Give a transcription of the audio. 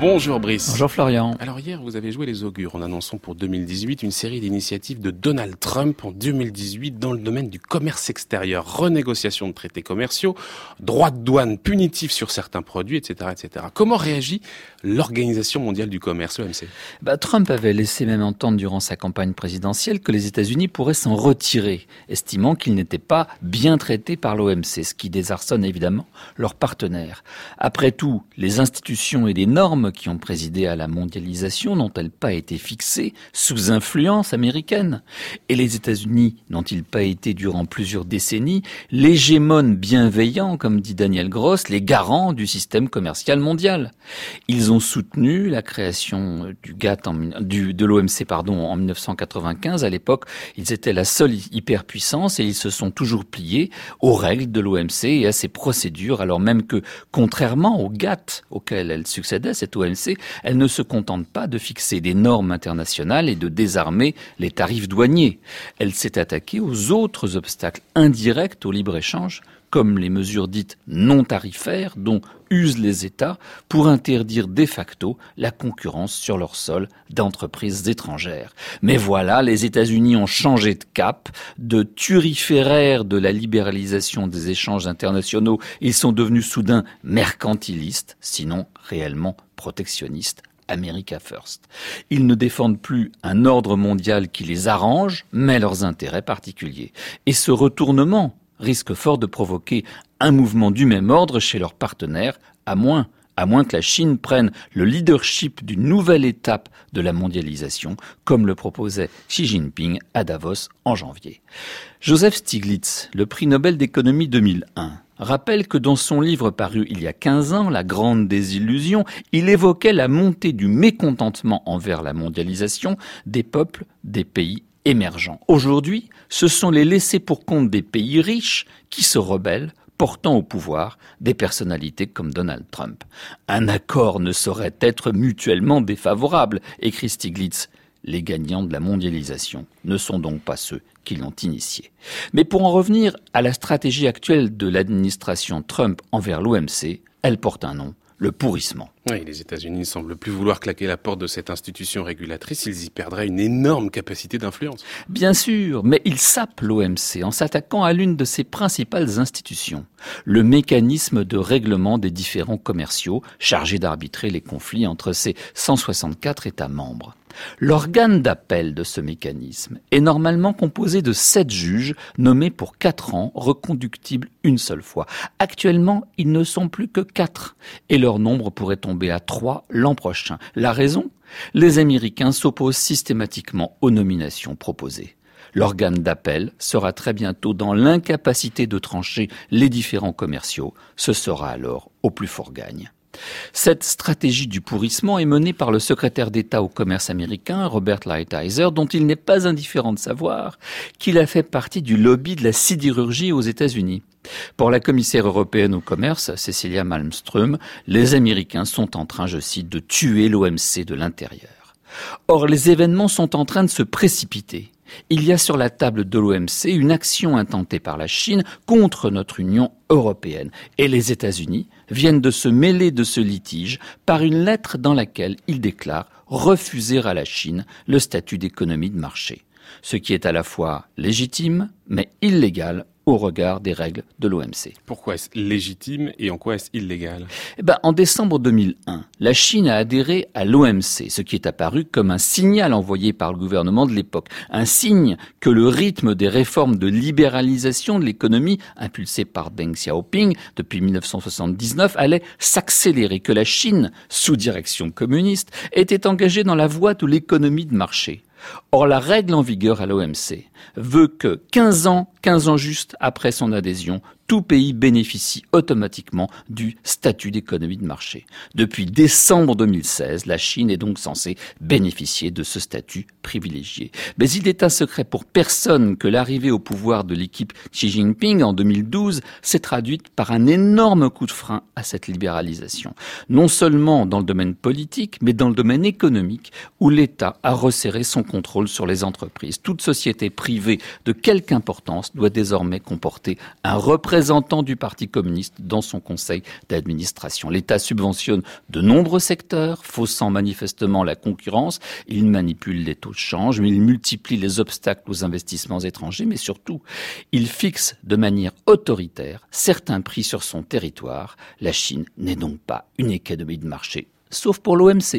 Bonjour Brice. Bonjour Florian. Alors hier, vous avez joué les augures en annonçant pour 2018 une série d'initiatives de Donald Trump en 2018 dans le domaine du commerce extérieur, renégociation de traités commerciaux, droits de douane punitifs sur certains produits, etc., etc. Comment réagit l'Organisation mondiale du commerce, l'OMC bah, Trump avait laissé même entendre durant sa campagne présidentielle que les États-Unis pourraient s'en retirer, estimant qu'ils n'étaient pas bien traités par l'OMC, ce qui désarçonne évidemment leurs partenaires. Après tout, les institutions et les normes qui ont présidé à la mondialisation n'ont-elles pas été fixées sous influence américaine? Et les États-Unis n'ont-ils pas été durant plusieurs décennies l'hégémone bienveillant, comme dit Daniel Gross, les garants du système commercial mondial? Ils ont soutenu la création du GATT du, de l'OMC pardon en 1995. À l'époque, ils étaient la seule hyperpuissance et ils se sont toujours pliés aux règles de l'OMC et à ses procédures, alors même que, contrairement au GATT auquel elle succédait, cette Elle ne se contente pas de fixer des normes internationales et de désarmer les tarifs douaniers. Elle s'est attaquée aux autres obstacles indirects au libre-échange comme les mesures dites non tarifaires dont usent les États pour interdire de facto la concurrence sur leur sol d'entreprises étrangères. Mais voilà, les États-Unis ont changé de cap, de turiféraire de la libéralisation des échanges internationaux, ils sont devenus soudain mercantilistes, sinon réellement protectionnistes. America First. Ils ne défendent plus un ordre mondial qui les arrange, mais leurs intérêts particuliers. Et ce retournement risque fort de provoquer un mouvement du même ordre chez leurs partenaires, à moins à moins que la Chine prenne le leadership d'une nouvelle étape de la mondialisation, comme le proposait Xi Jinping à Davos en janvier. Joseph Stiglitz, le prix Nobel d'économie 2001, rappelle que dans son livre paru il y a 15 ans, La Grande Désillusion, il évoquait la montée du mécontentement envers la mondialisation des peuples des pays émergents. Aujourd'hui, ce sont les laissés pour compte des pays riches qui se rebellent portant au pouvoir des personnalités comme Donald Trump. Un accord ne saurait être mutuellement défavorable, écrit Stiglitz. Les gagnants de la mondialisation ne sont donc pas ceux qui l'ont initié. Mais pour en revenir à la stratégie actuelle de l'administration Trump envers l'OMC, elle porte un nom, le pourrissement. Oui, les États-Unis ne semblent plus vouloir claquer la porte de cette institution régulatrice, ils y perdraient une énorme capacité d'influence. Bien sûr, mais ils sapent l'OMC en s'attaquant à l'une de ses principales institutions, le mécanisme de règlement des différends commerciaux chargé d'arbitrer les conflits entre ses 164 États membres. L'organe d'appel de ce mécanisme est normalement composé de sept juges nommés pour quatre ans, reconductibles une seule fois. Actuellement, ils ne sont plus que quatre et leur nombre pourrait tomber à trois l'an prochain. La raison? Les Américains s'opposent systématiquement aux nominations proposées. L'organe d'appel sera très bientôt dans l'incapacité de trancher les différents commerciaux. Ce sera alors au plus fort gagne. Cette stratégie du pourrissement est menée par le secrétaire d'État au commerce américain, Robert Lighthizer, dont il n'est pas indifférent de savoir qu'il a fait partie du lobby de la sidérurgie aux États-Unis. Pour la commissaire européenne au commerce, Cecilia Malmström, les Américains sont en train, je cite, de tuer l'OMC de l'intérieur. Or, les événements sont en train de se précipiter. Il y a sur la table de l'OMC une action intentée par la Chine contre notre Union européenne. Et les États-Unis viennent de se mêler de ce litige par une lettre dans laquelle ils déclarent refuser à la Chine le statut d'économie de marché. Ce qui est à la fois légitime mais illégal au regard des règles de l'OMC. Pourquoi est-ce légitime et en quoi est-ce illégal? Eh ben, En décembre 2001, la Chine a adhéré à l'OMC, ce qui est apparu comme un signal envoyé par le gouvernement de l'époque, un signe que le rythme des réformes de libéralisation de l'économie impulsées par Deng Xiaoping depuis 1979 allait s'accélérer, que la Chine, sous direction communiste, était engagée dans la voie de l'économie de marché. Or, la règle en vigueur à l'OMC veut que 15 ans, 15 ans juste après son adhésion, tout pays bénéficie automatiquement du statut d'économie de marché. Depuis décembre 2016, la Chine est donc censée bénéficier de ce statut privilégié. Mais il est un secret pour personne que l'arrivée au pouvoir de l'équipe Xi Jinping en 2012 s'est traduite par un énorme coup de frein à cette libéralisation. Non seulement dans le domaine politique, mais dans le domaine économique, où l'État a resserré son contrôle sur les entreprises. Toute société privée de quelque importance doit désormais comporter un représentant du Parti communiste dans son conseil d'administration. L'État subventionne de nombreux secteurs, faussant manifestement la concurrence. Il manipule les taux de change, mais il multiplie les obstacles aux investissements étrangers, mais surtout, il fixe de manière autoritaire certains prix sur son territoire. La Chine n'est donc pas une économie de marché, sauf pour l'OMC.